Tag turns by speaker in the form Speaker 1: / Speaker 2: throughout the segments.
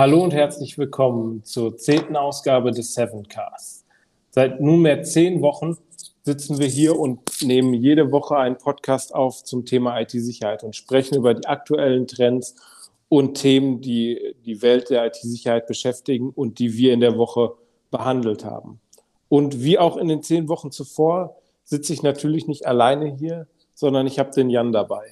Speaker 1: Hallo und herzlich willkommen zur zehnten Ausgabe des Sevencast. Seit nunmehr zehn Wochen sitzen wir hier und nehmen jede Woche einen Podcast auf zum Thema IT-Sicherheit und sprechen über die aktuellen Trends und Themen, die die Welt der IT-Sicherheit beschäftigen und die wir in der Woche behandelt haben. Und wie auch in den zehn Wochen zuvor sitze ich natürlich nicht alleine hier, sondern ich habe den Jan dabei.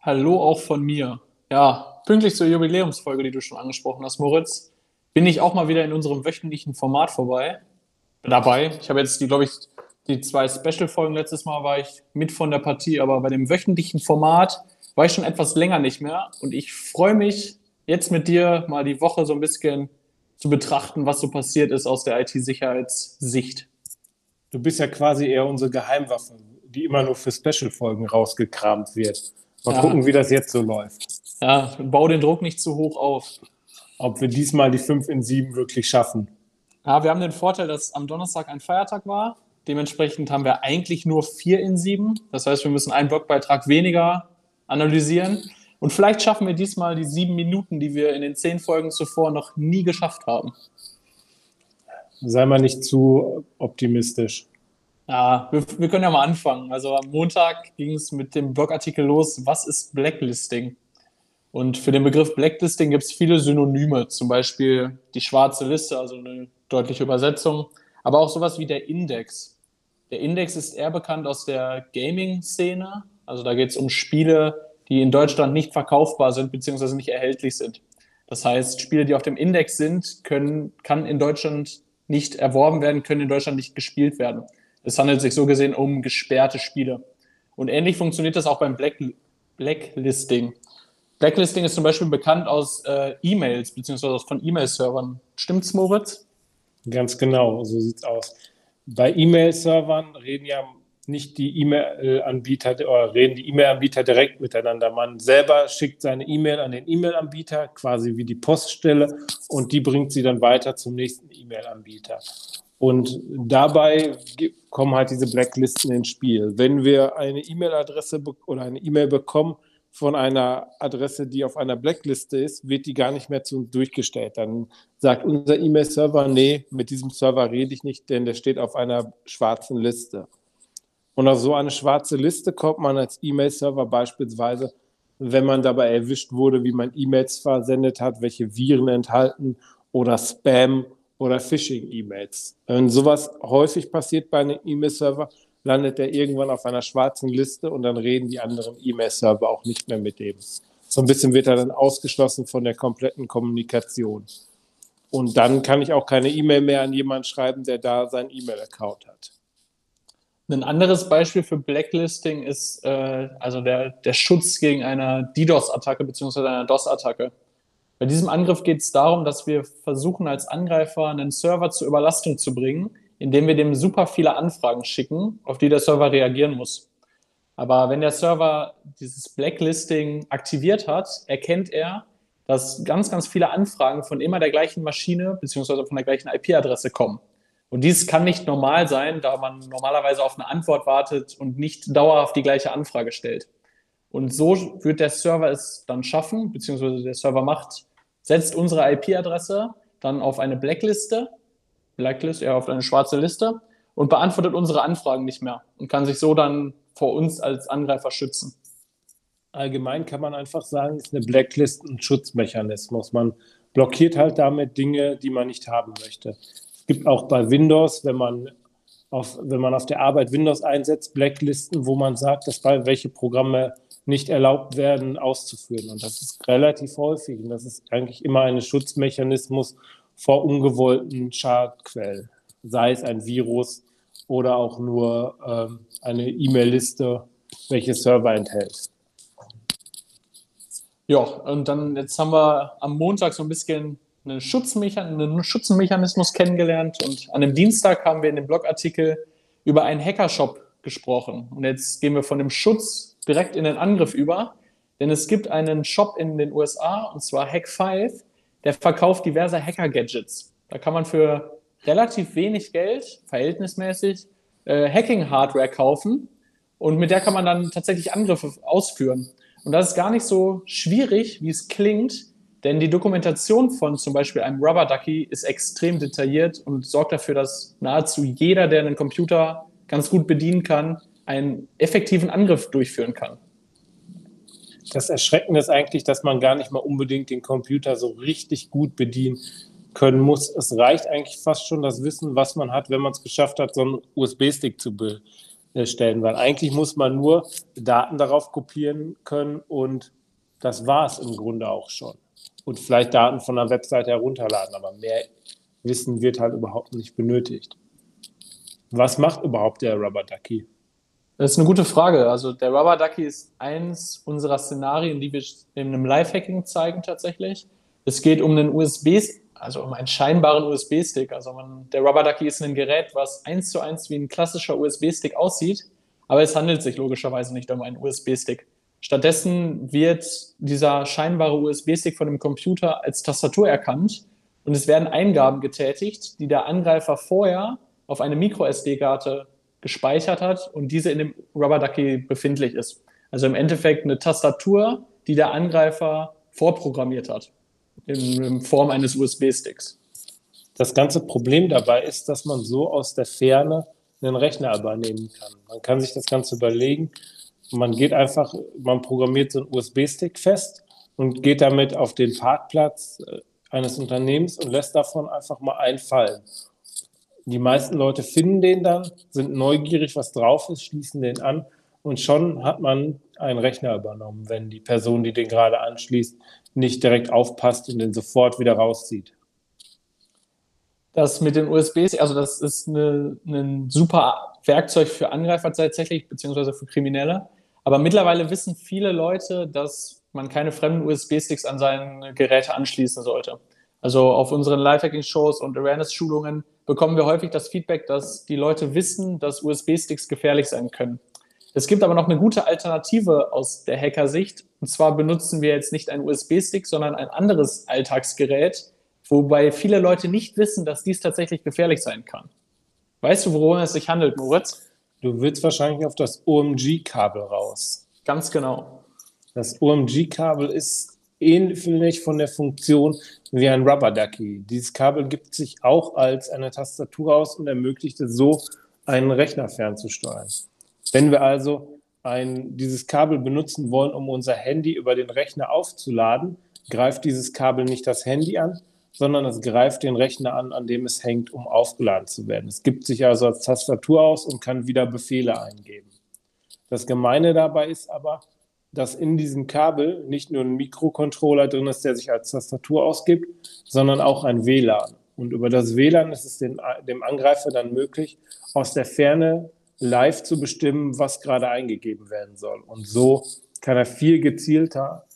Speaker 2: Hallo auch von mir. Ja, pünktlich zur Jubiläumsfolge, die du schon angesprochen hast, Moritz, bin ich auch mal wieder in unserem wöchentlichen Format vorbei. Dabei. Ich habe jetzt glaube ich, die zwei Special-Folgen letztes Mal war ich mit von der Partie, aber bei dem wöchentlichen Format war ich schon etwas länger nicht mehr. Und ich freue mich, jetzt mit dir mal die Woche so ein bisschen zu betrachten, was so passiert ist aus der IT-Sicherheitssicht.
Speaker 1: Du bist ja quasi eher unsere Geheimwaffe, die immer nur für Special-Folgen rausgekramt wird. Mal ja. gucken, wie das jetzt so läuft.
Speaker 2: Ja, bau den Druck nicht zu hoch auf.
Speaker 1: Ob wir diesmal die 5 in 7 wirklich schaffen.
Speaker 2: Ja, wir haben den Vorteil, dass am Donnerstag ein Feiertag war. Dementsprechend haben wir eigentlich nur 4 in 7. Das heißt, wir müssen einen Blogbeitrag weniger analysieren. Und vielleicht schaffen wir diesmal die sieben Minuten, die wir in den zehn Folgen zuvor noch nie geschafft haben.
Speaker 1: Sei mal nicht zu optimistisch.
Speaker 2: Ja, wir, wir können ja mal anfangen. Also am Montag ging es mit dem Blogartikel los, was ist Blacklisting? Und für den Begriff Blacklisting gibt es viele Synonyme, zum Beispiel die schwarze Liste, also eine deutliche Übersetzung, aber auch sowas wie der Index. Der Index ist eher bekannt aus der Gaming-Szene, also da geht es um Spiele, die in Deutschland nicht verkaufbar sind bzw. nicht erhältlich sind. Das heißt, Spiele, die auf dem Index sind, können, kann in Deutschland nicht erworben werden, können in Deutschland nicht gespielt werden. Es handelt sich so gesehen um gesperrte Spiele. Und ähnlich funktioniert das auch beim Black, Blacklisting. Blacklisting ist zum Beispiel bekannt aus äh, E-Mails beziehungsweise von E-Mail-Servern. Stimmt's, Moritz?
Speaker 1: Ganz genau, so sieht's aus. Bei E-Mail-Servern reden ja nicht die E-Mail-Anbieter oder reden die E-Mail-Anbieter direkt miteinander. Man selber schickt seine E-Mail an den E-Mail-Anbieter, quasi wie die Poststelle, und die bringt sie dann weiter zum nächsten E-Mail-Anbieter. Und dabei kommen halt diese Blacklisten ins Spiel. Wenn wir eine E-Mail-Adresse oder eine E-Mail bekommen von einer Adresse, die auf einer Blackliste ist, wird die gar nicht mehr zu uns durchgestellt. Dann sagt unser E-Mail-Server, nee, mit diesem Server rede ich nicht, denn der steht auf einer schwarzen Liste. Und auf so eine schwarze Liste kommt man als E-Mail-Server beispielsweise, wenn man dabei erwischt wurde, wie man E-Mails versendet hat, welche Viren enthalten oder Spam oder Phishing-E-Mails. Wenn sowas häufig passiert bei einem E-Mail-Server, landet er irgendwann auf einer schwarzen Liste und dann reden die anderen E-Mail-Server auch nicht mehr mit dem. So ein bisschen wird er dann ausgeschlossen von der kompletten Kommunikation. Und dann kann ich auch keine E-Mail mehr an jemanden schreiben, der da seinen E-Mail-Account hat.
Speaker 2: Ein anderes Beispiel für Blacklisting ist äh, also der, der Schutz gegen eine DDoS-Attacke bzw. eine DOS-Attacke. Bei diesem Angriff geht es darum, dass wir versuchen, als Angreifer einen Server zur Überlastung zu bringen, indem wir dem super viele Anfragen schicken, auf die der Server reagieren muss. Aber wenn der Server dieses Blacklisting aktiviert hat, erkennt er, dass ganz, ganz viele Anfragen von immer der gleichen Maschine bzw. von der gleichen IP-Adresse kommen. Und dies kann nicht normal sein, da man normalerweise auf eine Antwort wartet und nicht dauerhaft die gleiche Anfrage stellt. Und so wird der Server es dann schaffen, beziehungsweise der Server macht, setzt unsere IP-Adresse dann auf eine Blackliste, Blacklist, ja, auf eine schwarze Liste und beantwortet unsere Anfragen nicht mehr und kann sich so dann vor uns als Angreifer schützen.
Speaker 1: Allgemein kann man einfach sagen, ist eine Blacklist ein Schutzmechanismus. Man blockiert halt damit Dinge, die man nicht haben möchte gibt auch bei Windows, wenn man auf, wenn man auf der Arbeit Windows einsetzt, Blacklisten, wo man sagt, dass bei welche Programme nicht erlaubt werden, auszuführen. Und das ist relativ häufig. Und das ist eigentlich immer ein Schutzmechanismus vor ungewollten Schadquellen. Sei es ein Virus oder auch nur ähm, eine E-Mail-Liste, welche Server enthält.
Speaker 2: Ja, und dann jetzt haben wir am Montag so ein bisschen einen, Schutzmechan einen Schutzmechanismus kennengelernt und an dem Dienstag haben wir in dem Blogartikel über einen Hackershop gesprochen. Und jetzt gehen wir von dem Schutz direkt in den Angriff über, denn es gibt einen Shop in den USA und zwar Hack5, der verkauft diverse Hacker-Gadgets. Da kann man für relativ wenig Geld, verhältnismäßig, äh, Hacking-Hardware kaufen und mit der kann man dann tatsächlich Angriffe ausführen. Und das ist gar nicht so schwierig, wie es klingt, denn die Dokumentation von zum Beispiel einem Rubber Ducky ist extrem detailliert und sorgt dafür, dass nahezu jeder, der einen Computer ganz gut bedienen kann, einen effektiven Angriff durchführen kann.
Speaker 1: Das Erschreckende ist eigentlich, dass man gar nicht mal unbedingt den Computer so richtig gut bedienen können muss. Es reicht eigentlich fast schon das Wissen, was man hat, wenn man es geschafft hat, so einen USB-Stick zu bestellen. Weil eigentlich muss man nur Daten darauf kopieren können und das war es im Grunde auch schon. Und vielleicht Daten von einer Webseite herunterladen, aber mehr Wissen wird halt überhaupt nicht benötigt. Was macht überhaupt der Rubber Ducky?
Speaker 2: Das ist eine gute Frage. Also der Rubber Ducky ist eins unserer Szenarien, die wir in einem Live-Hacking zeigen tatsächlich. Es geht um einen USB, also um einen scheinbaren USB-Stick. Also man, der Rubber Ducky ist ein Gerät, was eins zu eins wie ein klassischer USB-Stick aussieht, aber es handelt sich logischerweise nicht um einen USB-Stick. Stattdessen wird dieser scheinbare USB-Stick von dem Computer als Tastatur erkannt und es werden Eingaben getätigt, die der Angreifer vorher auf eine Micro-SD-Karte gespeichert hat und diese in dem Rubber Ducky befindlich ist. Also im Endeffekt eine Tastatur, die der Angreifer vorprogrammiert hat, in, in Form eines USB-Sticks.
Speaker 1: Das ganze Problem dabei ist, dass man so aus der Ferne einen Rechner übernehmen kann. Man kann sich das Ganze überlegen. Man geht einfach, man programmiert so einen USB-Stick fest und geht damit auf den Parkplatz äh, eines Unternehmens und lässt davon einfach mal einfallen. Die meisten Leute finden den dann, sind neugierig, was drauf ist, schließen den an und schon hat man einen Rechner übernommen, wenn die Person, die den gerade anschließt, nicht direkt aufpasst und den sofort wieder rauszieht.
Speaker 2: Das mit den USBs, also das ist eine, ein super Werkzeug für Angreifer tatsächlich, beziehungsweise für Kriminelle. Aber mittlerweile wissen viele Leute, dass man keine fremden USB-Sticks an seine Geräte anschließen sollte. Also auf unseren Lifehacking-Shows und Awareness-Schulungen bekommen wir häufig das Feedback, dass die Leute wissen, dass USB-Sticks gefährlich sein können. Es gibt aber noch eine gute Alternative aus der Hacker-Sicht. Und zwar benutzen wir jetzt nicht einen USB-Stick, sondern ein anderes Alltagsgerät, wobei viele Leute nicht wissen, dass dies tatsächlich gefährlich sein kann. Weißt du, worum es sich handelt, Moritz?
Speaker 1: Du willst wahrscheinlich auf das OMG-Kabel raus.
Speaker 2: Ganz genau.
Speaker 1: Das OMG-Kabel ist ähnlich von der Funktion wie ein Rubber Ducky. Dieses Kabel gibt sich auch als eine Tastatur aus und ermöglicht es so, einen Rechner fernzusteuern. Wenn wir also ein, dieses Kabel benutzen wollen, um unser Handy über den Rechner aufzuladen, greift dieses Kabel nicht das Handy an, sondern es greift den Rechner an, an dem es hängt, um aufgeladen zu werden. Es gibt sich also als Tastatur aus und kann wieder Befehle eingeben. Das Gemeine dabei ist aber, dass in diesem Kabel nicht nur ein Mikrocontroller drin ist, der sich als Tastatur ausgibt, sondern auch ein WLAN. Und über das WLAN ist es dem, dem Angreifer dann möglich, aus der Ferne live zu bestimmen, was gerade eingegeben werden soll. Und so kann er viel gezielter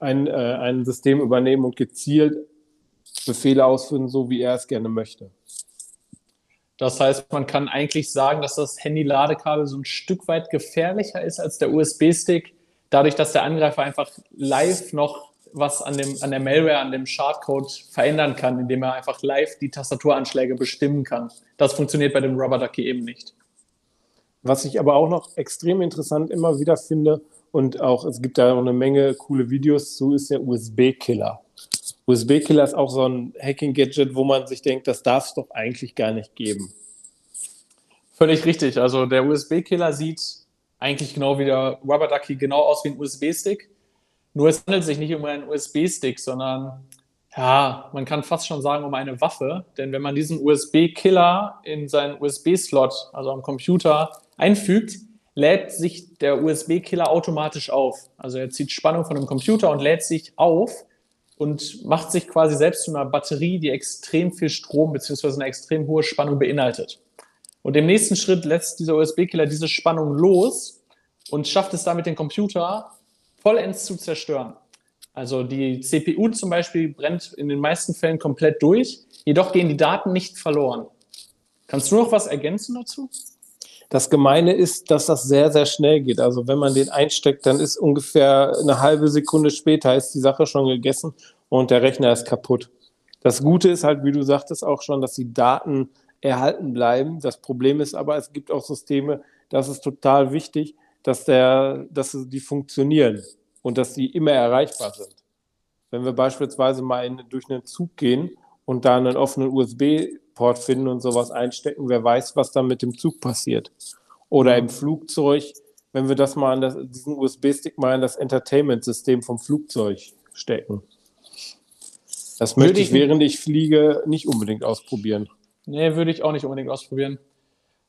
Speaker 1: ein, äh, ein System übernehmen und gezielt Befehle ausführen, so wie er es gerne möchte.
Speaker 2: Das heißt, man kann eigentlich sagen, dass das Handy-Ladekabel so ein Stück weit gefährlicher ist als der USB-Stick, dadurch, dass der Angreifer einfach live noch was an, dem, an der Malware, an dem Schadcode verändern kann, indem er einfach live die Tastaturanschläge bestimmen kann. Das funktioniert bei dem Rubber Ducky eben nicht.
Speaker 1: Was ich aber auch noch extrem interessant immer wieder finde und auch es gibt da auch eine Menge coole Videos zu, ist der USB-Killer. USB-Killer ist auch so ein Hacking-Gadget, wo man sich denkt, das darf es doch eigentlich gar nicht geben.
Speaker 2: Völlig richtig. Also der USB-Killer sieht eigentlich genau wie der Rubber Ducky genau aus wie ein USB-Stick. Nur es handelt sich nicht um einen USB-Stick, sondern ja, man kann fast schon sagen um eine Waffe. Denn wenn man diesen USB-Killer in seinen USB-Slot, also am Computer, einfügt, lädt sich der USB-Killer automatisch auf. Also er zieht Spannung von dem Computer und lädt sich auf und macht sich quasi selbst zu einer Batterie, die extrem viel Strom bzw. eine extrem hohe Spannung beinhaltet. Und im nächsten Schritt lässt dieser USB-Killer diese Spannung los und schafft es damit, den Computer vollends zu zerstören. Also die CPU zum Beispiel brennt in den meisten Fällen komplett durch, jedoch gehen die Daten nicht verloren. Kannst du noch was ergänzen dazu?
Speaker 1: Das Gemeine ist, dass das sehr, sehr schnell geht. Also wenn man den einsteckt, dann ist ungefähr eine halbe Sekunde später ist die Sache schon gegessen und der Rechner ist kaputt. Das Gute ist halt, wie du sagtest auch schon, dass die Daten erhalten bleiben. Das Problem ist aber, es gibt auch Systeme, das ist total wichtig, dass, der, dass die funktionieren und dass die immer erreichbar sind. wenn wir beispielsweise mal in, durch einen Zug gehen und da einen offenen USB-Port finden und sowas einstecken, wer weiß, was dann mit dem Zug passiert. Oder im Flugzeug, wenn wir das mal an das, diesen USB-Stick mal in das Entertainment-System vom Flugzeug stecken. Das möchte ich, während ich fliege, nicht unbedingt ausprobieren.
Speaker 2: Nee, würde ich auch nicht unbedingt ausprobieren.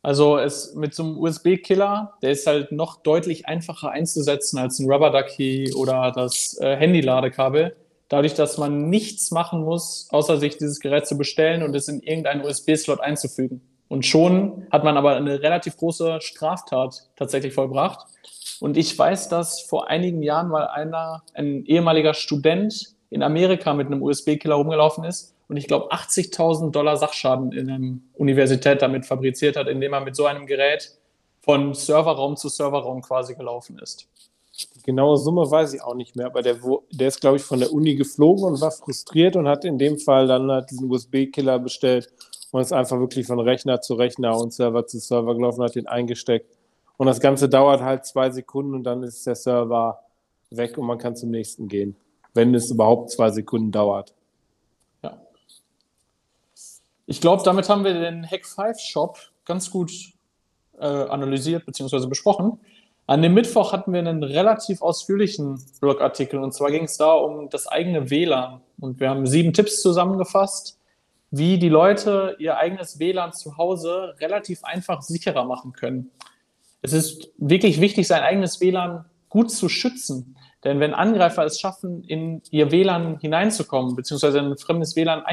Speaker 2: Also es mit so einem USB-Killer, der ist halt noch deutlich einfacher einzusetzen als ein Rubber Ducky oder das äh, Handy-Ladekabel. Dadurch, dass man nichts machen muss, außer sich dieses Gerät zu bestellen und es in irgendeinen USB-Slot einzufügen. Und schon hat man aber eine relativ große Straftat tatsächlich vollbracht. Und ich weiß, dass vor einigen Jahren mal einer, ein ehemaliger Student in Amerika mit einem USB-Killer rumgelaufen ist und ich glaube 80.000 Dollar Sachschaden in einer Universität damit fabriziert hat, indem er mit so einem Gerät von Serverraum zu Serverraum quasi gelaufen ist.
Speaker 1: Die genaue Summe weiß ich auch nicht mehr, aber der, der ist, glaube ich, von der Uni geflogen und war frustriert und hat in dem Fall dann halt diesen USB-Killer bestellt und ist einfach wirklich von Rechner zu Rechner und Server zu Server gelaufen, hat den eingesteckt. Und das Ganze dauert halt zwei Sekunden und dann ist der Server weg und man kann zum nächsten gehen, wenn es überhaupt zwei Sekunden dauert.
Speaker 2: Ich glaube, damit haben wir den Hack 5 Shop ganz gut äh, analysiert bzw. besprochen. An dem Mittwoch hatten wir einen relativ ausführlichen Blogartikel und zwar ging es da um das eigene WLAN. Und wir haben sieben Tipps zusammengefasst, wie die Leute ihr eigenes WLAN zu Hause relativ einfach sicherer machen können. Es ist wirklich wichtig, sein eigenes WLAN gut zu schützen. Denn wenn Angreifer es schaffen, in ihr WLAN hineinzukommen, beziehungsweise in ein fremdes WLAN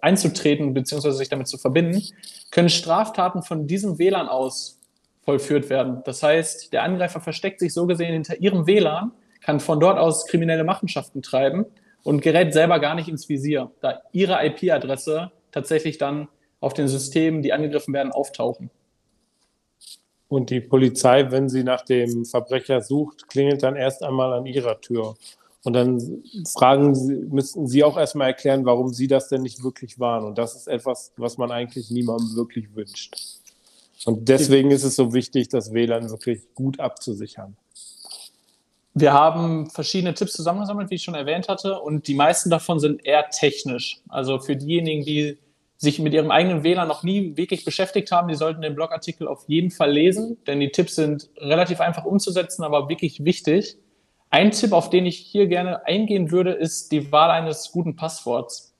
Speaker 2: einzutreten, beziehungsweise sich damit zu verbinden, können Straftaten von diesem WLAN aus vollführt werden. Das heißt, der Angreifer versteckt sich so gesehen hinter ihrem WLAN, kann von dort aus kriminelle Machenschaften treiben und gerät selber gar nicht ins Visier, da ihre IP-Adresse tatsächlich dann auf den Systemen, die angegriffen werden, auftauchen.
Speaker 1: Und die Polizei, wenn sie nach dem Verbrecher sucht, klingelt dann erst einmal an ihrer Tür. Und dann fragen sie, müssten sie auch erstmal erklären, warum sie das denn nicht wirklich waren. Und das ist etwas, was man eigentlich niemandem wirklich wünscht. Und deswegen ist es so wichtig, das WLAN wirklich gut abzusichern.
Speaker 2: Wir haben verschiedene Tipps zusammengesammelt, wie ich schon erwähnt hatte, und die meisten davon sind eher technisch. Also für diejenigen, die sich mit ihrem eigenen WLAN noch nie wirklich beschäftigt haben, die sollten den Blogartikel auf jeden Fall lesen, denn die Tipps sind relativ einfach umzusetzen, aber wirklich wichtig. Ein Tipp, auf den ich hier gerne eingehen würde, ist die Wahl eines guten Passworts.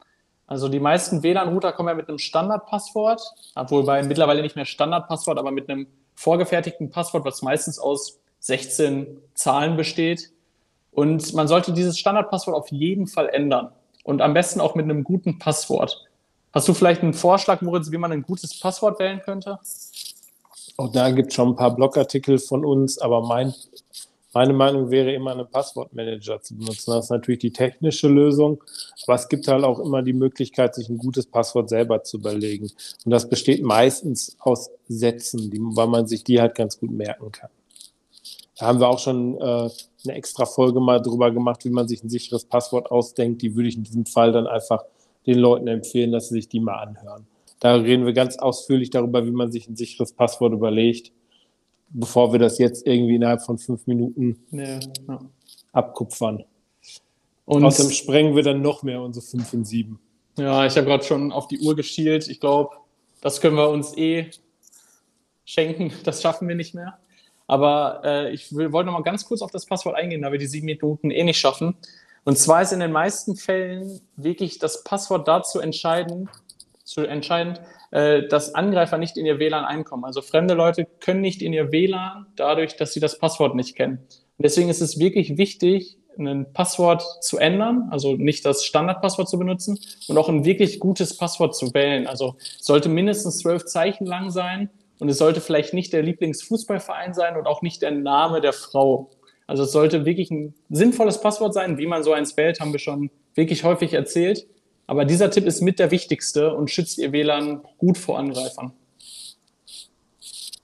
Speaker 2: Also die meisten WLAN-Router kommen ja mit einem Standardpasswort, obwohl bei mittlerweile nicht mehr Standardpasswort, aber mit einem vorgefertigten Passwort, was meistens aus 16 Zahlen besteht. Und man sollte dieses Standardpasswort auf jeden Fall ändern. Und am besten auch mit einem guten Passwort. Hast du vielleicht einen Vorschlag, Moritz, wie man ein gutes Passwort wählen könnte?
Speaker 1: Auch da gibt es schon ein paar Blogartikel von uns, aber mein meine Meinung wäre immer, einen Passwortmanager zu benutzen. Das ist natürlich die technische Lösung, aber es gibt halt auch immer die Möglichkeit, sich ein gutes Passwort selber zu überlegen. Und das besteht meistens aus Sätzen, die, weil man sich die halt ganz gut merken kann. Da haben wir auch schon äh, eine extra Folge mal drüber gemacht, wie man sich ein sicheres Passwort ausdenkt. Die würde ich in diesem Fall dann einfach den Leuten empfehlen, dass sie sich die mal anhören. Da reden wir ganz ausführlich darüber, wie man sich ein sicheres Passwort überlegt bevor wir das jetzt irgendwie innerhalb von fünf Minuten nee, ja. abkupfern. Und Außerdem sprengen wir dann noch mehr unsere fünf und sieben.
Speaker 2: Ja, ich habe gerade schon auf die Uhr geschielt. Ich glaube, das können wir uns eh schenken. Das schaffen wir nicht mehr. Aber äh, ich wollte noch mal ganz kurz auf das Passwort eingehen, da wir die sieben Minuten eh nicht schaffen. Und zwar ist in den meisten Fällen wirklich das Passwort dazu entscheidend, zu entscheidend, äh, dass Angreifer nicht in ihr WLAN einkommen. Also fremde Leute können nicht in ihr WLAN dadurch, dass sie das Passwort nicht kennen. Und deswegen ist es wirklich wichtig, ein Passwort zu ändern, also nicht das Standardpasswort zu benutzen und auch ein wirklich gutes Passwort zu wählen. Also sollte mindestens zwölf Zeichen lang sein und es sollte vielleicht nicht der Lieblingsfußballverein sein und auch nicht der Name der Frau. Also es sollte wirklich ein sinnvolles Passwort sein. Wie man so eins wählt, haben wir schon wirklich häufig erzählt. Aber dieser Tipp ist mit der wichtigste und schützt Ihr WLAN gut vor Angreifern.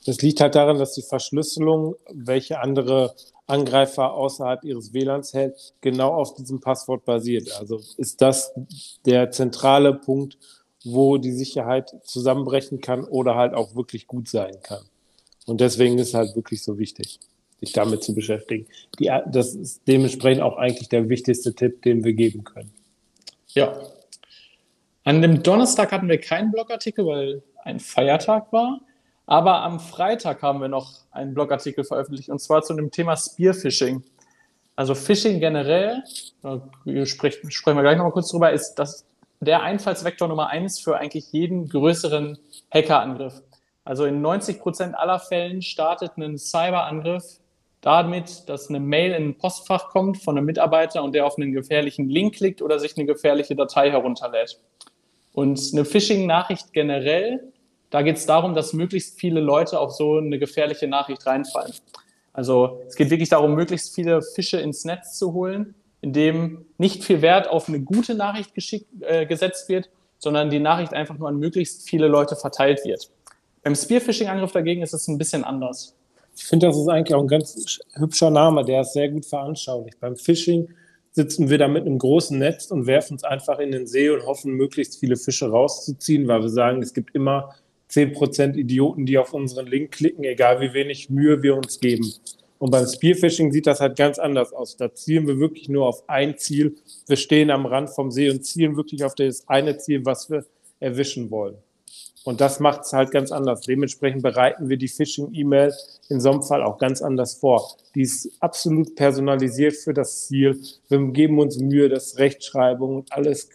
Speaker 1: Das liegt halt daran, dass die Verschlüsselung, welche andere Angreifer außerhalb ihres WLANs hält, genau auf diesem Passwort basiert. Also ist das der zentrale Punkt, wo die Sicherheit zusammenbrechen kann oder halt auch wirklich gut sein kann. Und deswegen ist es halt wirklich so wichtig. sich damit zu beschäftigen. Die, das ist dementsprechend auch eigentlich der wichtigste Tipp, den wir geben können.
Speaker 2: Ja. An dem Donnerstag hatten wir keinen Blogartikel, weil ein Feiertag war. Aber am Freitag haben wir noch einen Blogartikel veröffentlicht und zwar zu dem Thema Spearfishing. Also Phishing generell, sprechen, sprechen wir gleich nochmal kurz drüber, ist das der Einfallsvektor Nummer eins für eigentlich jeden größeren Hackerangriff. Also in 90 Prozent aller Fällen startet ein Cyberangriff damit, dass eine Mail in ein Postfach kommt von einem Mitarbeiter und der auf einen gefährlichen Link klickt oder sich eine gefährliche Datei herunterlädt. Und eine Phishing-Nachricht generell, da geht es darum, dass möglichst viele Leute auf so eine gefährliche Nachricht reinfallen. Also es geht wirklich darum, möglichst viele Fische ins Netz zu holen, indem nicht viel Wert auf eine gute Nachricht äh, gesetzt wird, sondern die Nachricht einfach nur an möglichst viele Leute verteilt wird. Beim Spearfishing-Angriff dagegen ist es ein bisschen anders.
Speaker 1: Ich finde, das ist eigentlich auch ein ganz hübscher Name, der ist sehr gut veranschaulicht. Beim Phishing sitzen wir da mit einem großen Netz und werfen es einfach in den See und hoffen, möglichst viele Fische rauszuziehen, weil wir sagen, es gibt immer 10% Idioten, die auf unseren Link klicken, egal wie wenig Mühe wir uns geben. Und beim Spearfishing sieht das halt ganz anders aus. Da zielen wir wirklich nur auf ein Ziel. Wir stehen am Rand vom See und zielen wirklich auf das eine Ziel, was wir erwischen wollen. Und das macht es halt ganz anders. Dementsprechend bereiten wir die Phishing-E-Mail in so einem Fall auch ganz anders vor. Die ist absolut personalisiert für das Ziel. Wir geben uns Mühe, dass Rechtschreibung und alles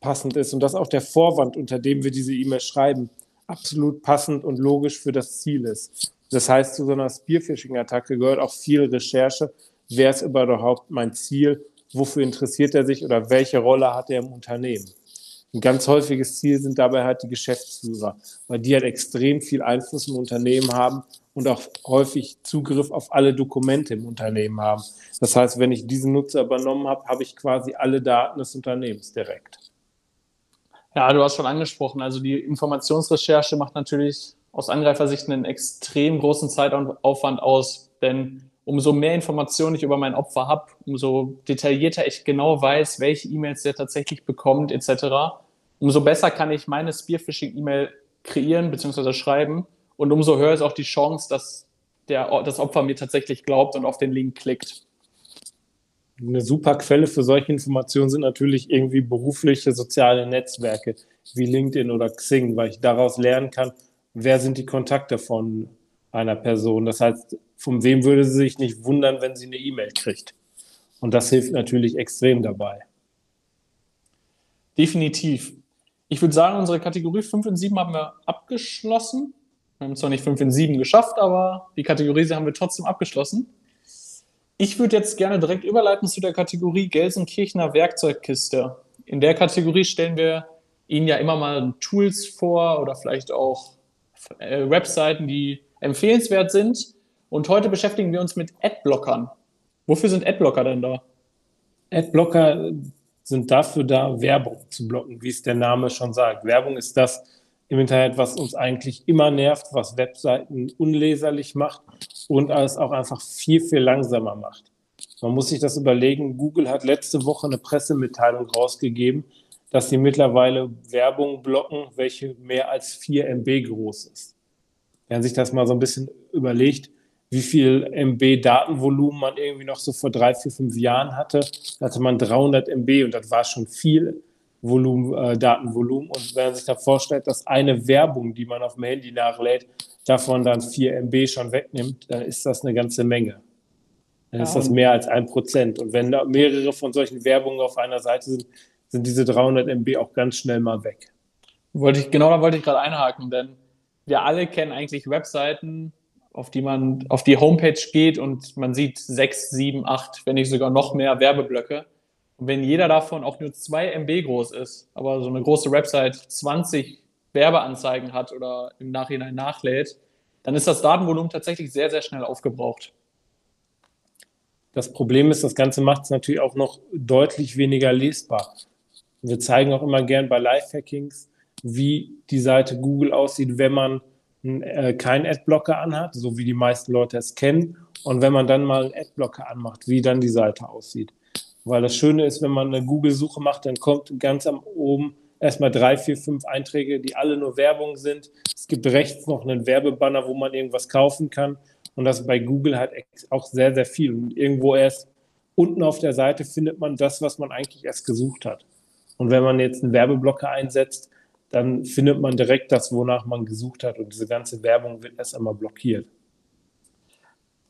Speaker 1: passend ist und dass auch der Vorwand, unter dem wir diese E-Mail schreiben, absolut passend und logisch für das Ziel ist. Das heißt, zu so einer Spearfishing-Attacke gehört auch viel Recherche. Wer ist überhaupt mein Ziel? Wofür interessiert er sich oder welche Rolle hat er im Unternehmen? Ein ganz häufiges Ziel sind dabei halt die Geschäftsführer, weil die halt extrem viel Einfluss im Unternehmen haben und auch häufig Zugriff auf alle Dokumente im Unternehmen haben. Das heißt, wenn ich diesen Nutzer übernommen habe, habe ich quasi alle Daten des Unternehmens direkt.
Speaker 2: Ja, du hast schon angesprochen, also die Informationsrecherche macht natürlich aus Angreifersicht einen extrem großen Zeitaufwand aus, denn umso mehr Informationen ich über mein Opfer habe, umso detaillierter ich genau weiß, welche E-Mails der tatsächlich bekommt, etc., umso besser kann ich meine Spearphishing-E-Mail kreieren bzw. schreiben und umso höher ist auch die Chance, dass der, das Opfer mir tatsächlich glaubt und auf den Link klickt.
Speaker 1: Eine super Quelle für solche Informationen sind natürlich irgendwie berufliche soziale Netzwerke wie LinkedIn oder Xing, weil ich daraus lernen kann, wer sind die Kontakte von einer Person. Das heißt, von wem würde sie sich nicht wundern, wenn sie eine E-Mail kriegt. Und das hilft natürlich extrem dabei.
Speaker 2: Definitiv. Ich würde sagen, unsere Kategorie 5 und 7 haben wir abgeschlossen. Wir haben zwar nicht 5 und 7 geschafft, aber die Kategorie haben wir trotzdem abgeschlossen. Ich würde jetzt gerne direkt überleiten zu der Kategorie Gelsenkirchener Werkzeugkiste. In der Kategorie stellen wir Ihnen ja immer mal Tools vor oder vielleicht auch äh, Webseiten, die empfehlenswert sind. Und heute beschäftigen wir uns mit Adblockern. Wofür sind Adblocker denn da?
Speaker 1: Adblocker sind dafür da, Werbung zu blocken, wie es der Name schon sagt. Werbung ist das im Internet, was uns eigentlich immer nervt, was Webseiten unleserlich macht und es auch einfach viel, viel langsamer macht. Man muss sich das überlegen. Google hat letzte Woche eine Pressemitteilung rausgegeben, dass sie mittlerweile Werbung blocken, welche mehr als 4 MB groß ist. Wenn sich das mal so ein bisschen überlegt, wie viel MB Datenvolumen man irgendwie noch so vor drei, vier, fünf Jahren hatte, da hatte man 300 MB und das war schon viel Volumen, äh, Datenvolumen. Und wenn man sich da vorstellt, dass eine Werbung, die man auf dem Handy nachlädt, davon dann 4 MB schon wegnimmt, dann ist das eine ganze Menge. Dann ist das mehr als ein Prozent. Und wenn da mehrere von solchen Werbungen auf einer Seite sind, sind diese 300 MB auch ganz schnell mal weg.
Speaker 2: Wollte ich, genau da wollte ich gerade einhaken, denn wir alle kennen eigentlich Webseiten, auf die man auf die Homepage geht und man sieht sechs, sieben, acht, wenn nicht sogar noch mehr Werbeblöcke. Und wenn jeder davon auch nur zwei MB groß ist, aber so eine große Website 20 Werbeanzeigen hat oder im Nachhinein nachlädt, dann ist das Datenvolumen tatsächlich sehr, sehr schnell aufgebraucht.
Speaker 1: Das Problem ist, das Ganze macht es natürlich auch noch deutlich weniger lesbar. Wir zeigen auch immer gern bei Live-Hackings, wie die Seite Google aussieht, wenn man äh, keinen Adblocker anhat, so wie die meisten Leute es kennen. Und wenn man dann mal einen Adblocker anmacht, wie dann die Seite aussieht. Weil das Schöne ist, wenn man eine Google-Suche macht, dann kommt ganz am oben erstmal drei, vier, fünf Einträge, die alle nur Werbung sind. Es gibt rechts noch einen Werbebanner, wo man irgendwas kaufen kann. Und das bei Google halt auch sehr, sehr viel. Und irgendwo erst unten auf der Seite findet man das, was man eigentlich erst gesucht hat. Und wenn man jetzt einen Werbeblocker einsetzt, dann findet man direkt das, wonach man gesucht hat. Und diese ganze Werbung wird erst einmal blockiert.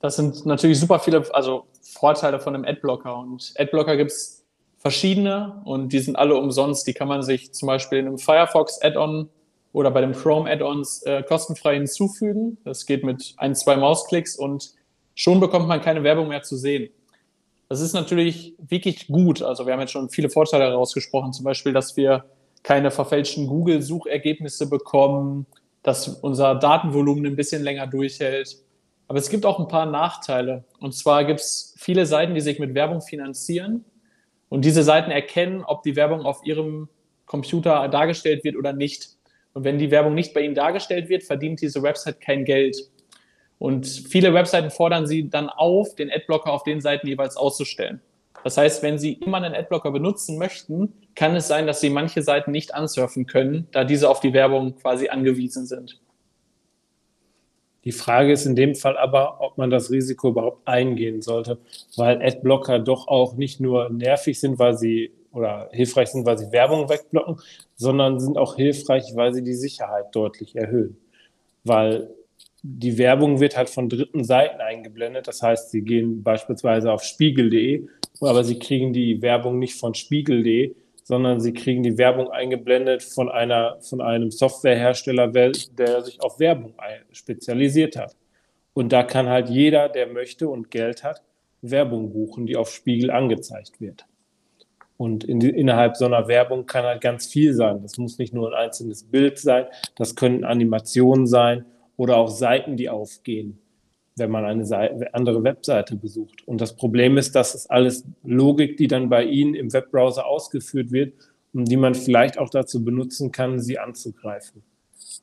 Speaker 2: Das sind natürlich super viele also Vorteile von einem Adblocker. Und Adblocker gibt es verschiedene und die sind alle umsonst. Die kann man sich zum Beispiel in einem Firefox Add-on oder bei dem Chrome Add-ons äh, kostenfrei hinzufügen. Das geht mit ein, zwei Mausklicks und schon bekommt man keine Werbung mehr zu sehen. Das ist natürlich wirklich gut. Also wir haben jetzt schon viele Vorteile herausgesprochen, zum Beispiel, dass wir keine verfälschten Google-Suchergebnisse bekommen, dass unser Datenvolumen ein bisschen länger durchhält. Aber es gibt auch ein paar Nachteile. Und zwar gibt es viele Seiten, die sich mit Werbung finanzieren und diese Seiten erkennen, ob die Werbung auf ihrem Computer dargestellt wird oder nicht. Und wenn die Werbung nicht bei ihnen dargestellt wird, verdient diese Website kein Geld. Und viele Webseiten fordern sie dann auf, den Adblocker auf den Seiten jeweils auszustellen. Das heißt, wenn Sie immer einen Adblocker benutzen möchten, kann es sein, dass Sie manche Seiten nicht ansurfen können, da diese auf die Werbung quasi angewiesen sind.
Speaker 1: Die Frage ist in dem Fall aber, ob man das Risiko überhaupt eingehen sollte, weil Adblocker doch auch nicht nur nervig sind, weil sie oder hilfreich sind, weil sie Werbung wegblocken, sondern sind auch hilfreich, weil sie die Sicherheit deutlich erhöhen. Weil die Werbung wird halt von dritten Seiten eingeblendet. Das heißt, sie gehen beispielsweise auf spiegel.de, aber sie kriegen die Werbung nicht von spiegel.de, sondern sie kriegen die Werbung eingeblendet von einer, von einem Softwarehersteller, der sich auf Werbung spezialisiert hat. Und da kann halt jeder, der möchte und Geld hat, Werbung buchen, die auf Spiegel angezeigt wird. Und in innerhalb so einer Werbung kann halt ganz viel sein. Das muss nicht nur ein einzelnes Bild sein, das können Animationen sein oder auch Seiten, die aufgehen wenn man eine Seite, andere Webseite besucht. Und das Problem ist, dass es alles Logik, die dann bei Ihnen im Webbrowser ausgeführt wird und die man vielleicht auch dazu benutzen kann, sie anzugreifen.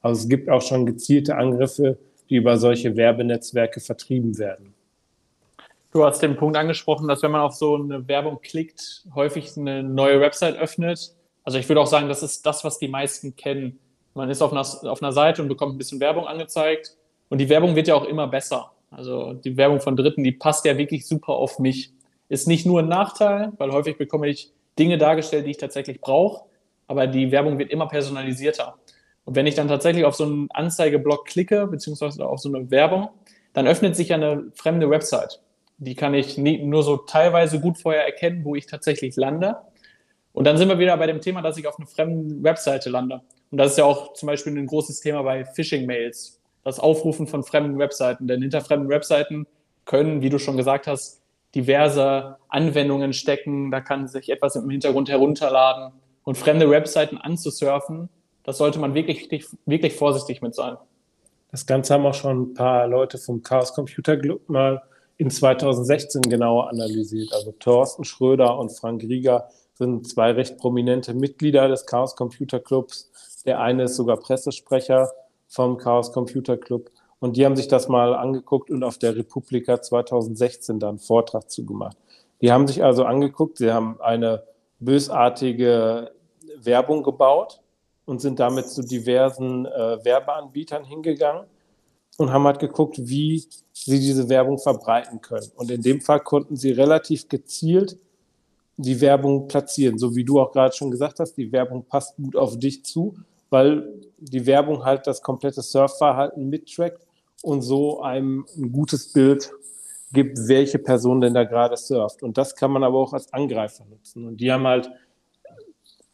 Speaker 1: Also es gibt auch schon gezielte Angriffe, die über solche Werbenetzwerke vertrieben werden.
Speaker 2: Du hast den Punkt angesprochen, dass wenn man auf so eine Werbung klickt, häufig eine neue Website öffnet. Also ich würde auch sagen, das ist das, was die meisten kennen. Man ist auf einer, auf einer Seite und bekommt ein bisschen Werbung angezeigt. Und die Werbung wird ja auch immer besser. Also die Werbung von Dritten, die passt ja wirklich super auf mich. Ist nicht nur ein Nachteil, weil häufig bekomme ich Dinge dargestellt, die ich tatsächlich brauche, aber die Werbung wird immer personalisierter. Und wenn ich dann tatsächlich auf so einen Anzeigeblock klicke, beziehungsweise auf so eine Werbung, dann öffnet sich eine fremde Website. Die kann ich nie, nur so teilweise gut vorher erkennen, wo ich tatsächlich lande. Und dann sind wir wieder bei dem Thema, dass ich auf einer fremden Webseite lande. Und das ist ja auch zum Beispiel ein großes Thema bei Phishing-Mails das Aufrufen von fremden Webseiten. Denn hinter fremden Webseiten können, wie du schon gesagt hast, diverse Anwendungen stecken. Da kann sich etwas im Hintergrund herunterladen. Und fremde Webseiten anzusurfen, das sollte man wirklich, wirklich vorsichtig mit sein.
Speaker 1: Das Ganze haben auch schon ein paar Leute vom Chaos Computer Club mal in 2016 genauer analysiert. Also Thorsten Schröder und Frank Rieger sind zwei recht prominente Mitglieder des Chaos Computer Clubs. Der eine ist sogar Pressesprecher vom Chaos Computer Club. Und die haben sich das mal angeguckt und auf der Republika 2016 dann einen Vortrag zugemacht. Die haben sich also angeguckt, sie haben eine bösartige Werbung gebaut und sind damit zu diversen äh, Werbeanbietern hingegangen und haben halt geguckt, wie sie diese Werbung verbreiten können. Und in dem Fall konnten sie relativ gezielt die Werbung platzieren, so wie du auch gerade schon gesagt hast, die Werbung passt gut auf dich zu weil die Werbung halt das komplette Surfverhalten mittrackt und so einem ein gutes Bild gibt, welche Person denn da gerade surft. Und das kann man aber auch als Angreifer nutzen. Und die haben halt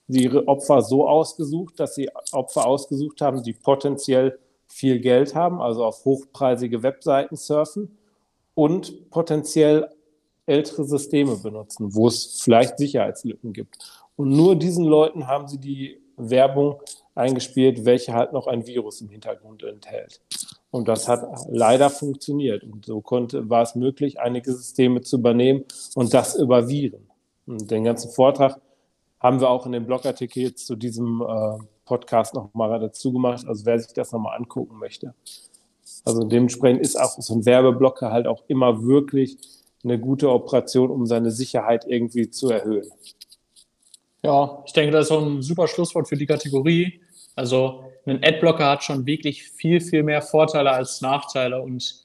Speaker 1: ihre Opfer so ausgesucht, dass sie Opfer ausgesucht haben, die potenziell viel Geld haben, also auf hochpreisige Webseiten surfen und potenziell ältere Systeme benutzen, wo es vielleicht Sicherheitslücken gibt. Und nur diesen Leuten haben sie die Werbung eingespielt, welche halt noch ein Virus im Hintergrund enthält. Und das hat leider funktioniert. Und so konnte, war es möglich, einige Systeme zu übernehmen und das über Viren. Und den ganzen Vortrag haben wir auch in dem Blogartikel jetzt zu diesem äh, Podcast nochmal dazu gemacht. Also wer sich das nochmal angucken möchte. Also dementsprechend ist auch so ein Werbeblocker halt auch immer wirklich eine gute Operation, um seine Sicherheit irgendwie zu erhöhen.
Speaker 2: Ja, ich denke, das ist so ein super Schlusswort für die Kategorie. Also ein Adblocker hat schon wirklich viel, viel mehr Vorteile als Nachteile. Und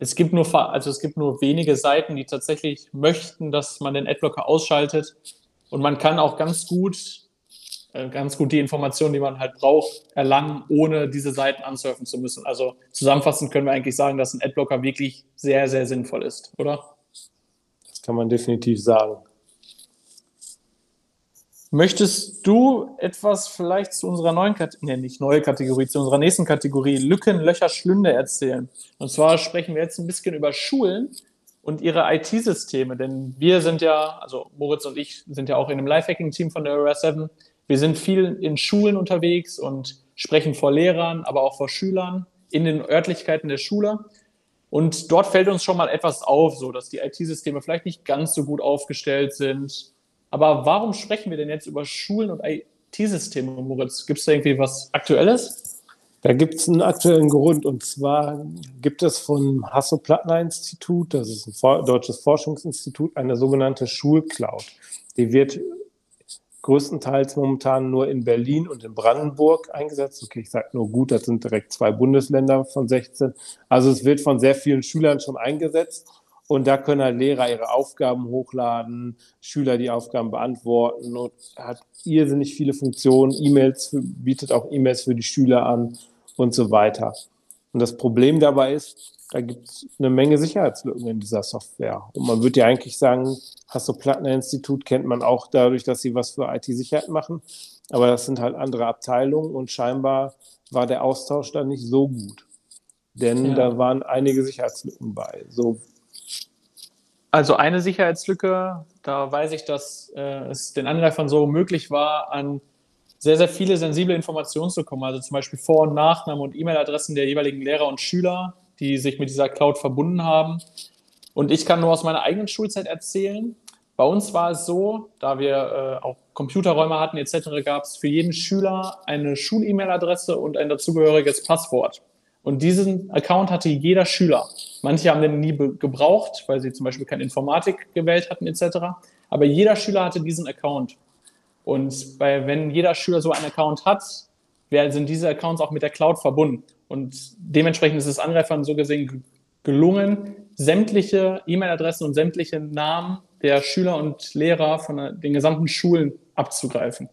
Speaker 2: es gibt nur, also es gibt nur wenige Seiten, die tatsächlich möchten, dass man den Adblocker ausschaltet. Und man kann auch ganz gut, äh, ganz gut die Informationen, die man halt braucht, erlangen, ohne diese Seiten ansurfen zu müssen. Also zusammenfassend können wir eigentlich sagen, dass ein Adblocker wirklich sehr, sehr sinnvoll ist, oder?
Speaker 1: Das kann man definitiv sagen.
Speaker 2: Möchtest du etwas vielleicht zu unserer neuen Kategorie, nee, nicht neue Kategorie, zu unserer nächsten Kategorie Lücken, Löcher, Schlünde erzählen? Und zwar sprechen wir jetzt ein bisschen über Schulen und ihre IT-Systeme, denn wir sind ja, also Moritz und ich sind ja auch in einem Lifehacking-Team von der OR7. Wir sind viel in Schulen unterwegs und sprechen vor Lehrern, aber auch vor Schülern in den Örtlichkeiten der Schule. Und dort fällt uns schon mal etwas auf, so dass die IT-Systeme vielleicht nicht ganz so gut aufgestellt sind aber warum sprechen wir denn jetzt über Schulen und IT-Systeme, Moritz? Gibt es da irgendwie was Aktuelles?
Speaker 1: Da gibt es einen aktuellen Grund und zwar gibt es vom Hasso-Plattner-Institut, das ist ein deutsches Forschungsinstitut, eine sogenannte Schulcloud. Die wird größtenteils momentan nur in Berlin und in Brandenburg eingesetzt. Okay, ich sage nur gut, das sind direkt zwei Bundesländer von 16. Also es wird von sehr vielen Schülern schon eingesetzt und da können halt Lehrer ihre Aufgaben hochladen, Schüler die Aufgaben beantworten und hat irrsinnig viele Funktionen. E-Mails bietet auch E-Mails für die Schüler an und so weiter. Und das Problem dabei ist, da gibt es eine Menge Sicherheitslücken in dieser Software. Und man würde ja eigentlich sagen, Hasso-Plattner-Institut kennt man auch dadurch, dass sie was für IT-Sicherheit machen. Aber das sind halt andere Abteilungen und scheinbar war der Austausch da nicht so gut. Denn ja. da waren einige Sicherheitslücken bei. So
Speaker 2: also eine Sicherheitslücke, da weiß ich, dass äh, es den Angreifern so möglich war, an sehr, sehr viele sensible Informationen zu kommen. Also zum Beispiel Vor- und Nachname und E-Mail-Adressen der jeweiligen Lehrer und Schüler, die sich mit dieser Cloud verbunden haben. Und ich kann nur aus meiner eigenen Schulzeit erzählen. Bei uns war es so, da wir äh, auch Computerräume hatten etc., gab es für jeden Schüler eine Schul-E-Mail-Adresse und ein dazugehöriges Passwort. Und diesen Account hatte jeder Schüler. Manche haben den nie gebraucht, weil sie zum Beispiel keine Informatik gewählt hatten etc. Aber jeder Schüler hatte diesen Account. Und bei, wenn jeder Schüler so einen Account hat, sind diese Accounts auch mit der Cloud verbunden. Und dementsprechend ist es Angreifern so gesehen gelungen, sämtliche E-Mail-Adressen und sämtliche Namen der Schüler und Lehrer von den gesamten Schulen abzugreifen.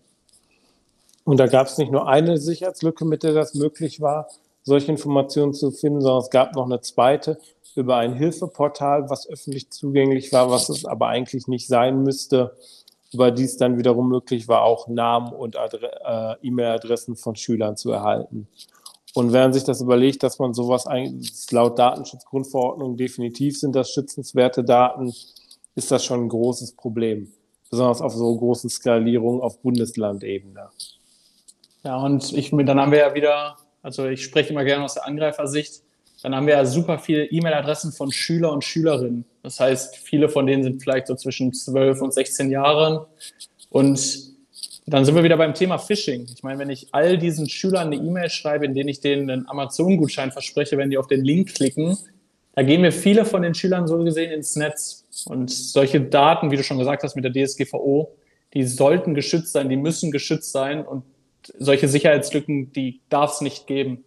Speaker 1: Und da gab es nicht nur eine Sicherheitslücke, mit der das möglich war, solche Informationen zu finden, sondern es gab noch eine zweite über ein Hilfeportal, was öffentlich zugänglich war, was es aber eigentlich nicht sein müsste, über die es dann wiederum möglich war, auch Namen und äh, E-Mail-Adressen von Schülern zu erhalten. Und wenn man sich das überlegt, dass man sowas eigentlich laut Datenschutzgrundverordnung definitiv sind das schützenswerte Daten, ist das schon ein großes Problem. Besonders auf so großen Skalierungen auf Bundeslandebene.
Speaker 2: Ja, und ich, dann haben wir ja wieder also ich spreche immer gerne aus der Angreifersicht. Dann haben wir ja super viele E-Mail-Adressen von Schüler und Schülerinnen. Das heißt, viele von denen sind vielleicht so zwischen 12 und 16 Jahren. Und dann sind wir wieder beim Thema Phishing. Ich meine, wenn ich all diesen Schülern eine E-Mail schreibe, in denen ich denen einen Amazon-Gutschein verspreche, wenn die auf den Link klicken, da gehen mir viele von den Schülern so gesehen ins Netz. Und solche Daten, wie du schon gesagt hast mit der DSGVO, die sollten geschützt sein, die müssen geschützt sein. Und solche Sicherheitslücken, die darf es nicht geben.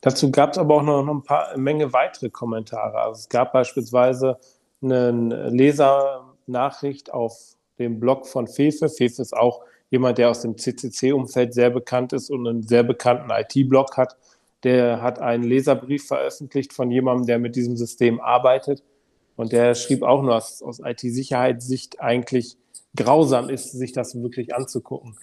Speaker 1: Dazu gab es aber auch noch, noch ein paar eine Menge weitere Kommentare. Also es gab beispielsweise eine Lesernachricht auf dem Blog von Fefe. Fefe ist auch jemand, der aus dem CCC-Umfeld sehr bekannt ist und einen sehr bekannten IT-Blog hat. Der hat einen Leserbrief veröffentlicht von jemandem, der mit diesem System arbeitet. Und der schrieb auch nur, dass aus IT-Sicherheitssicht eigentlich grausam ist, sich das wirklich anzugucken.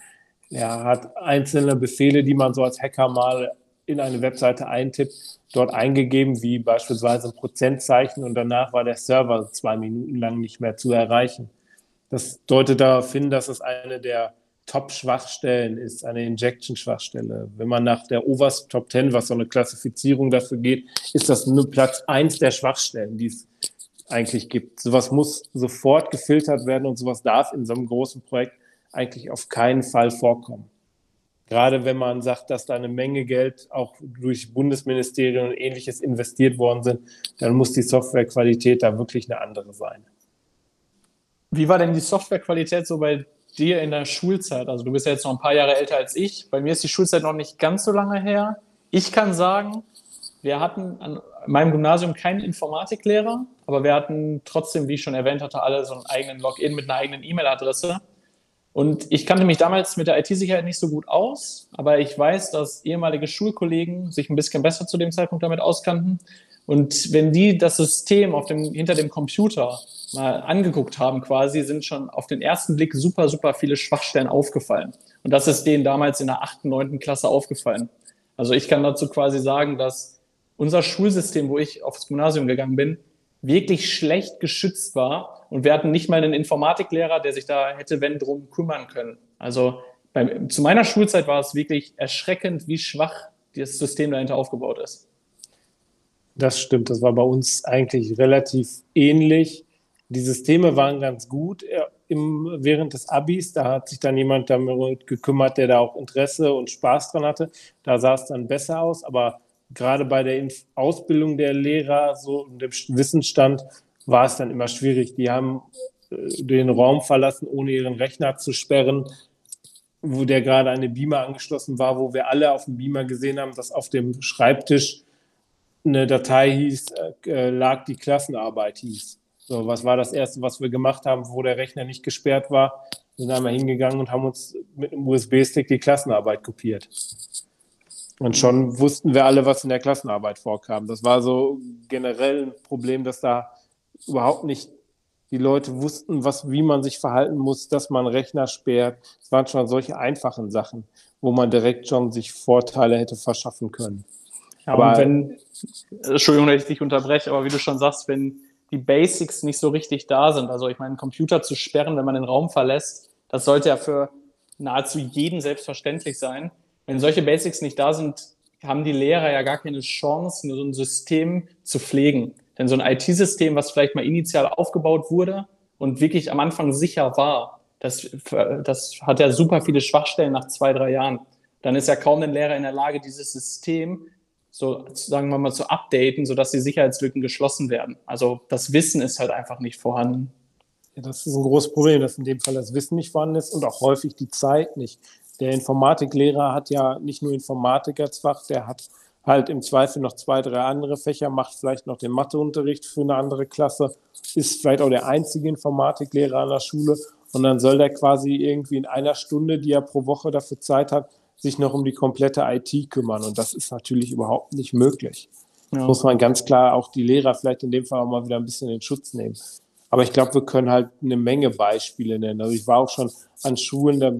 Speaker 1: Er hat einzelne Befehle, die man so als Hacker mal in eine Webseite eintippt, dort eingegeben, wie beispielsweise ein Prozentzeichen und danach war der Server zwei Minuten lang nicht mehr zu erreichen. Das deutet darauf hin, dass es eine der Top-Schwachstellen ist, eine Injection-Schwachstelle. Wenn man nach der OWASP Top 10, was so eine Klassifizierung dafür geht, ist das nur Platz eins der Schwachstellen, die es eigentlich gibt. Sowas muss sofort gefiltert werden und sowas darf in so einem großen Projekt eigentlich auf keinen Fall vorkommen. Gerade wenn man sagt, dass da eine Menge Geld auch durch Bundesministerien und ähnliches investiert worden sind, dann muss die Softwarequalität da wirklich eine andere sein.
Speaker 2: Wie war denn die Softwarequalität so bei dir in der Schulzeit? Also du bist ja jetzt noch ein paar Jahre älter als ich. Bei mir ist die Schulzeit noch nicht ganz so lange her. Ich kann sagen, wir hatten an meinem Gymnasium keinen Informatiklehrer, aber wir hatten trotzdem, wie ich schon erwähnt hatte, alle so einen eigenen Login mit einer eigenen E-Mail-Adresse. Und ich kannte mich damals mit der IT-Sicherheit nicht so gut aus, aber ich weiß, dass ehemalige Schulkollegen sich ein bisschen besser zu dem Zeitpunkt damit auskannten. Und wenn die das System auf dem, hinter dem Computer mal angeguckt haben, quasi, sind schon auf den ersten Blick super, super viele Schwachstellen aufgefallen. Und das ist denen damals in der achten, neunten Klasse aufgefallen. Also ich kann dazu quasi sagen, dass unser Schulsystem, wo ich aufs Gymnasium gegangen bin, wirklich schlecht geschützt war. Und wir hatten nicht mal einen Informatiklehrer, der sich da hätte, wenn, drum kümmern können. Also bei, zu meiner Schulzeit war es wirklich erschreckend, wie schwach das System dahinter aufgebaut ist.
Speaker 1: Das stimmt, das war bei uns eigentlich relativ ähnlich. Die Systeme waren ganz gut äh, im, während des Abis. Da hat sich dann jemand damit gekümmert, der da auch Interesse und Spaß dran hatte. Da sah es dann besser aus. Aber gerade bei der Ausbildung der Lehrer, so dem Wissensstand, war es dann immer schwierig. Die haben äh, den Raum verlassen, ohne ihren Rechner zu sperren, wo der gerade eine Beamer angeschlossen war, wo wir alle auf dem Beamer gesehen haben, dass auf dem Schreibtisch eine Datei hieß, äh, lag die Klassenarbeit hieß. So, was war das Erste, was wir gemacht haben, wo der Rechner nicht gesperrt war? Wir sind einmal hingegangen und haben uns mit einem USB-Stick die Klassenarbeit kopiert. Und schon wussten wir alle, was in der Klassenarbeit vorkam. Das war so generell ein Problem, dass da überhaupt nicht die Leute wussten, was, wie man sich verhalten muss, dass man Rechner sperrt. Es waren schon solche einfachen Sachen, wo man direkt schon sich Vorteile hätte verschaffen können.
Speaker 2: Ja, aber wenn, Entschuldigung, dass ich dich unterbreche, aber wie du schon sagst, wenn die Basics nicht so richtig da sind. Also ich meine, einen Computer zu sperren, wenn man den Raum verlässt, das sollte ja für nahezu jeden selbstverständlich sein. Wenn solche Basics nicht da sind, haben die Lehrer ja gar keine Chance, so ein System zu pflegen. Denn so ein IT-System, was vielleicht mal initial aufgebaut wurde und wirklich am Anfang sicher war, das, das hat ja super viele Schwachstellen nach zwei, drei Jahren. Dann ist ja kaum ein Lehrer in der Lage, dieses System so, sagen wir mal, zu updaten, sodass die Sicherheitslücken geschlossen werden. Also das Wissen ist halt einfach nicht vorhanden.
Speaker 1: Ja, das ist ein großes Problem, dass in dem Fall das Wissen nicht vorhanden ist und auch häufig die Zeit nicht. Der Informatiklehrer hat ja nicht nur Informatik als Fach, der hat halt im Zweifel noch zwei, drei andere Fächer, macht vielleicht noch den Matheunterricht für eine andere Klasse, ist vielleicht auch der einzige Informatiklehrer an der Schule und dann soll der quasi irgendwie in einer Stunde, die er pro Woche dafür Zeit hat, sich noch um die komplette IT kümmern. Und das ist natürlich überhaupt nicht möglich. Ja. Muss man ganz klar auch die Lehrer vielleicht in dem Fall auch mal wieder ein bisschen in Schutz nehmen. Aber ich glaube, wir können halt eine Menge Beispiele nennen. Also ich war auch schon an Schulen, da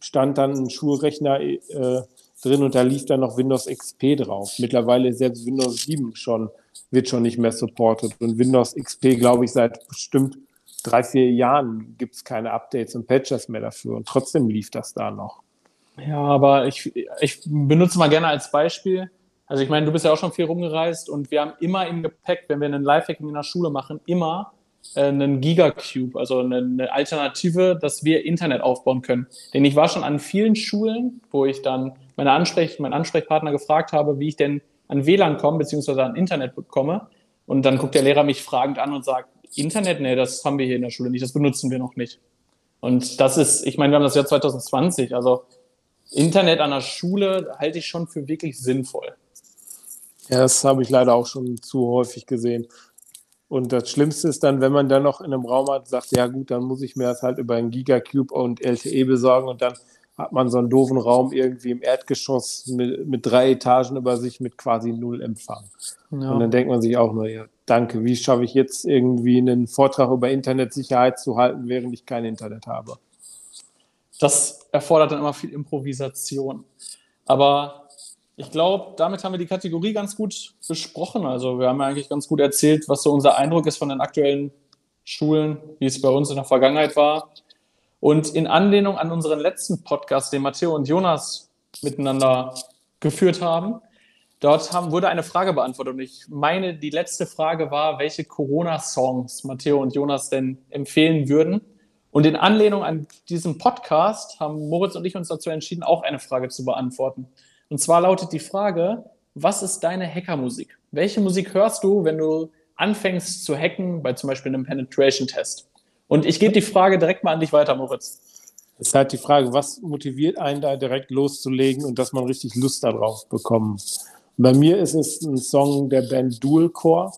Speaker 1: stand dann ein Schulrechner äh, drin und da lief dann noch Windows XP drauf. Mittlerweile selbst Windows 7 schon, wird schon nicht mehr supported. Und Windows XP, glaube ich, seit bestimmt drei, vier Jahren gibt es keine Updates und Patches mehr dafür. Und trotzdem lief das da noch.
Speaker 2: Ja, aber ich, ich benutze mal gerne als Beispiel. Also ich meine, du bist ja auch schon viel rumgereist und wir haben immer im Gepäck, wenn wir einen Lifehacking in der Schule machen, immer einen Gigacube, also eine, eine, Alternative, dass wir Internet aufbauen können. Denn ich war schon an vielen Schulen, wo ich dann meine Ansprech, meinen Ansprechpartner gefragt habe, wie ich denn an WLAN komme, beziehungsweise an Internet bekomme. Und dann guckt der Lehrer mich fragend an und sagt, Internet, nee, das haben wir hier in der Schule nicht, das benutzen wir noch nicht. Und das ist, ich meine, wir haben das Jahr 2020, also Internet an der Schule halte ich schon für wirklich sinnvoll.
Speaker 1: Ja, das habe ich leider auch schon zu häufig gesehen. Und das Schlimmste ist dann, wenn man dann noch in einem Raum hat, sagt, ja gut, dann muss ich mir das halt über einen Gigacube und LTE besorgen und dann hat man so einen doofen Raum irgendwie im Erdgeschoss mit, mit drei Etagen über sich mit quasi null Empfang. Ja. Und dann denkt man sich auch nur, ja, danke, wie schaffe ich jetzt irgendwie einen Vortrag über Internetsicherheit zu halten, während ich kein Internet habe?
Speaker 2: Das erfordert dann immer viel Improvisation. Aber ich glaube, damit haben wir die Kategorie ganz gut besprochen. Also wir haben ja eigentlich ganz gut erzählt, was so unser Eindruck ist von den aktuellen Schulen, wie es bei uns in der Vergangenheit war. Und in Anlehnung an unseren letzten Podcast, den Matteo und Jonas miteinander geführt haben, dort haben, wurde eine Frage beantwortet. Und ich meine, die letzte Frage war, welche Corona-Songs Matteo und Jonas denn empfehlen würden. Und in Anlehnung an diesen Podcast haben Moritz und ich uns dazu entschieden, auch eine Frage zu beantworten. Und zwar lautet die Frage, was ist deine Hackermusik? Welche Musik hörst du, wenn du anfängst zu hacken, bei zum Beispiel einem Penetration-Test? Und ich gebe die Frage direkt mal an dich weiter, Moritz.
Speaker 1: Es ist halt die Frage, was motiviert einen da direkt loszulegen und dass man richtig Lust darauf bekommt. Bei mir ist es ein Song der Band Dual Core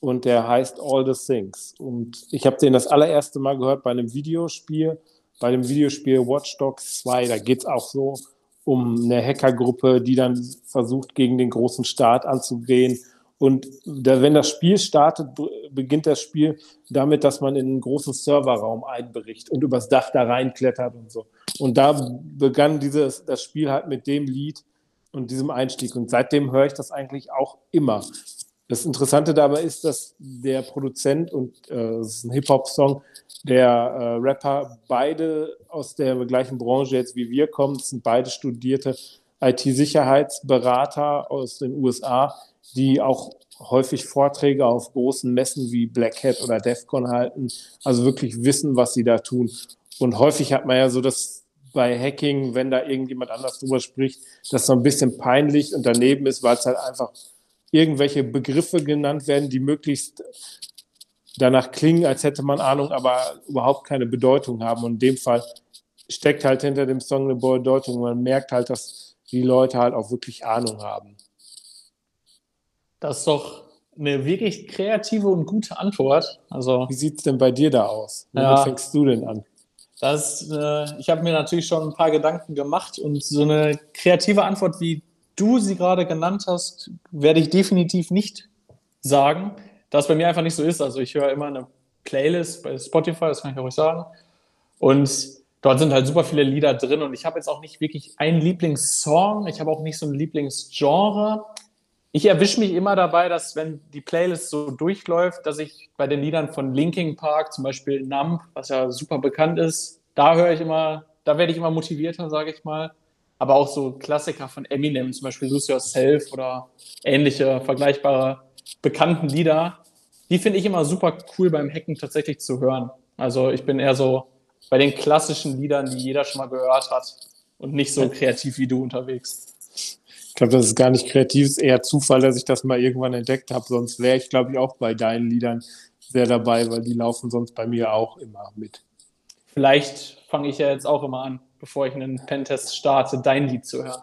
Speaker 1: und der heißt All the Things. Und ich habe den das allererste Mal gehört bei einem Videospiel, bei dem Videospiel Watch Dogs 2. Da geht es auch so um eine Hackergruppe, die dann versucht, gegen den großen Staat anzugehen. Und da, wenn das Spiel startet, beginnt das Spiel damit, dass man in einen großen Serverraum einbricht und übers Dach da reinklettert und so. Und da begann dieses, das Spiel halt mit dem Lied und diesem Einstieg. Und seitdem höre ich das eigentlich auch immer. Das Interessante dabei ist, dass der Produzent und äh, es ist ein Hip-Hop-Song, der äh, Rapper beide aus der gleichen Branche jetzt wie wir kommen, sind beide studierte IT-Sicherheitsberater aus den USA, die auch häufig Vorträge auf großen Messen wie Black Hat oder DEFCON halten, also wirklich wissen, was sie da tun. Und häufig hat man ja so das bei Hacking, wenn da irgendjemand anders drüber spricht, das so ein bisschen peinlich und daneben ist, weil es halt einfach irgendwelche Begriffe genannt werden, die möglichst danach klingen, als hätte man Ahnung, aber überhaupt keine Bedeutung haben. Und in dem Fall steckt halt hinter dem Song eine Bedeutung. Man merkt halt, dass die Leute halt auch wirklich Ahnung haben.
Speaker 2: Das ist doch eine wirklich kreative und gute Antwort. Also,
Speaker 1: Wie sieht es denn bei dir da aus? Womit ja, fängst du denn an?
Speaker 2: Das, äh, ich habe mir natürlich schon ein paar Gedanken gemacht und so eine kreative Antwort, wie du sie gerade genannt hast, werde ich definitiv nicht sagen da es bei mir einfach nicht so ist. Also ich höre immer eine Playlist bei Spotify, das kann ich ruhig sagen. Und dort sind halt super viele Lieder drin und ich habe jetzt auch nicht wirklich einen Lieblingssong, ich habe auch nicht so ein Lieblingsgenre. Ich erwische mich immer dabei, dass wenn die Playlist so durchläuft, dass ich bei den Liedern von Linking Park, zum Beispiel Numb, was ja super bekannt ist, da höre ich immer, da werde ich immer motivierter, sage ich mal. Aber auch so Klassiker von Eminem, zum Beispiel Lose Yourself oder ähnliche vergleichbare bekannten Lieder, die finde ich immer super cool beim Hacken tatsächlich zu hören. Also ich bin eher so bei den klassischen Liedern, die jeder schon mal gehört hat und nicht so kreativ wie du unterwegs.
Speaker 1: Ich glaube, das ist gar nicht kreativ, es ist eher Zufall, dass ich das mal irgendwann entdeckt habe. Sonst wäre ich, glaube ich, auch bei deinen Liedern sehr dabei, weil die laufen sonst bei mir auch immer mit.
Speaker 2: Vielleicht fange ich ja jetzt auch immer an, bevor ich einen Pentest starte, dein Lied zu hören.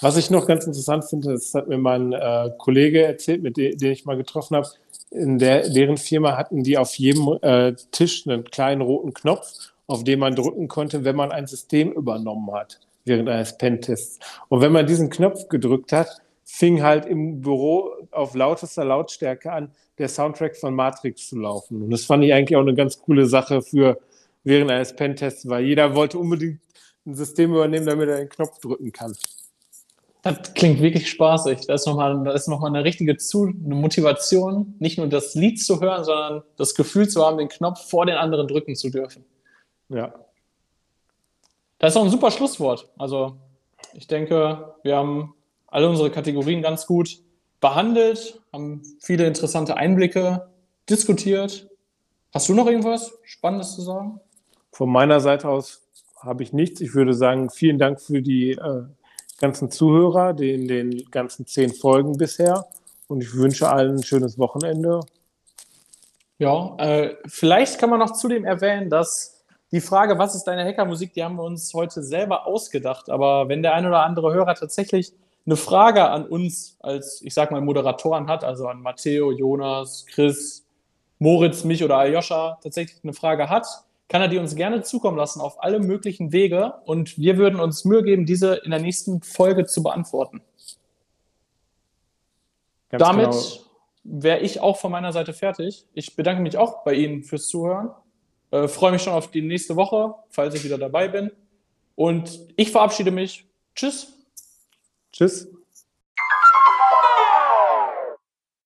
Speaker 1: Was ich noch ganz interessant finde, das hat mir mein äh, Kollege erzählt, mit dem, den ich mal getroffen habe, in der, deren Firma hatten die auf jedem äh, Tisch einen kleinen roten Knopf, auf den man drücken konnte, wenn man ein System übernommen hat während eines Pentests. Und wenn man diesen Knopf gedrückt hat, fing halt im Büro auf lautester Lautstärke an, der Soundtrack von Matrix zu laufen. Und das fand ich eigentlich auch eine ganz coole Sache für während eines Pentests, weil jeder wollte unbedingt ein System übernehmen, damit er den Knopf drücken kann.
Speaker 2: Das klingt wirklich spaßig. Da ist nochmal noch eine richtige Zu eine Motivation, nicht nur das Lied zu hören, sondern das Gefühl zu haben, den Knopf vor den anderen drücken zu dürfen.
Speaker 1: Ja.
Speaker 2: Das ist auch ein super Schlusswort. Also, ich denke, wir haben alle unsere Kategorien ganz gut behandelt, haben viele interessante Einblicke diskutiert. Hast du noch irgendwas Spannendes zu sagen?
Speaker 1: Von meiner Seite aus habe ich nichts. Ich würde sagen, vielen Dank für die äh, ganzen Zuhörer, den, den ganzen zehn Folgen bisher. Und ich wünsche allen ein schönes Wochenende.
Speaker 2: Ja, äh, vielleicht kann man noch zudem erwähnen, dass die Frage, was ist deine Hackermusik, die haben wir uns heute selber ausgedacht. Aber wenn der ein oder andere Hörer tatsächlich eine Frage an uns als, ich sag mal, Moderatoren hat, also an Matteo, Jonas, Chris, Moritz, mich oder Aljoscha tatsächlich eine Frage hat, kann er die uns gerne zukommen lassen auf alle möglichen Wege und wir würden uns Mühe geben, diese in der nächsten Folge zu beantworten. Ganz Damit genau. wäre ich auch von meiner Seite fertig. Ich bedanke mich auch bei Ihnen fürs Zuhören. Äh, freue mich schon auf die nächste Woche, falls ich wieder dabei bin. Und ich verabschiede mich. Tschüss.
Speaker 1: Tschüss.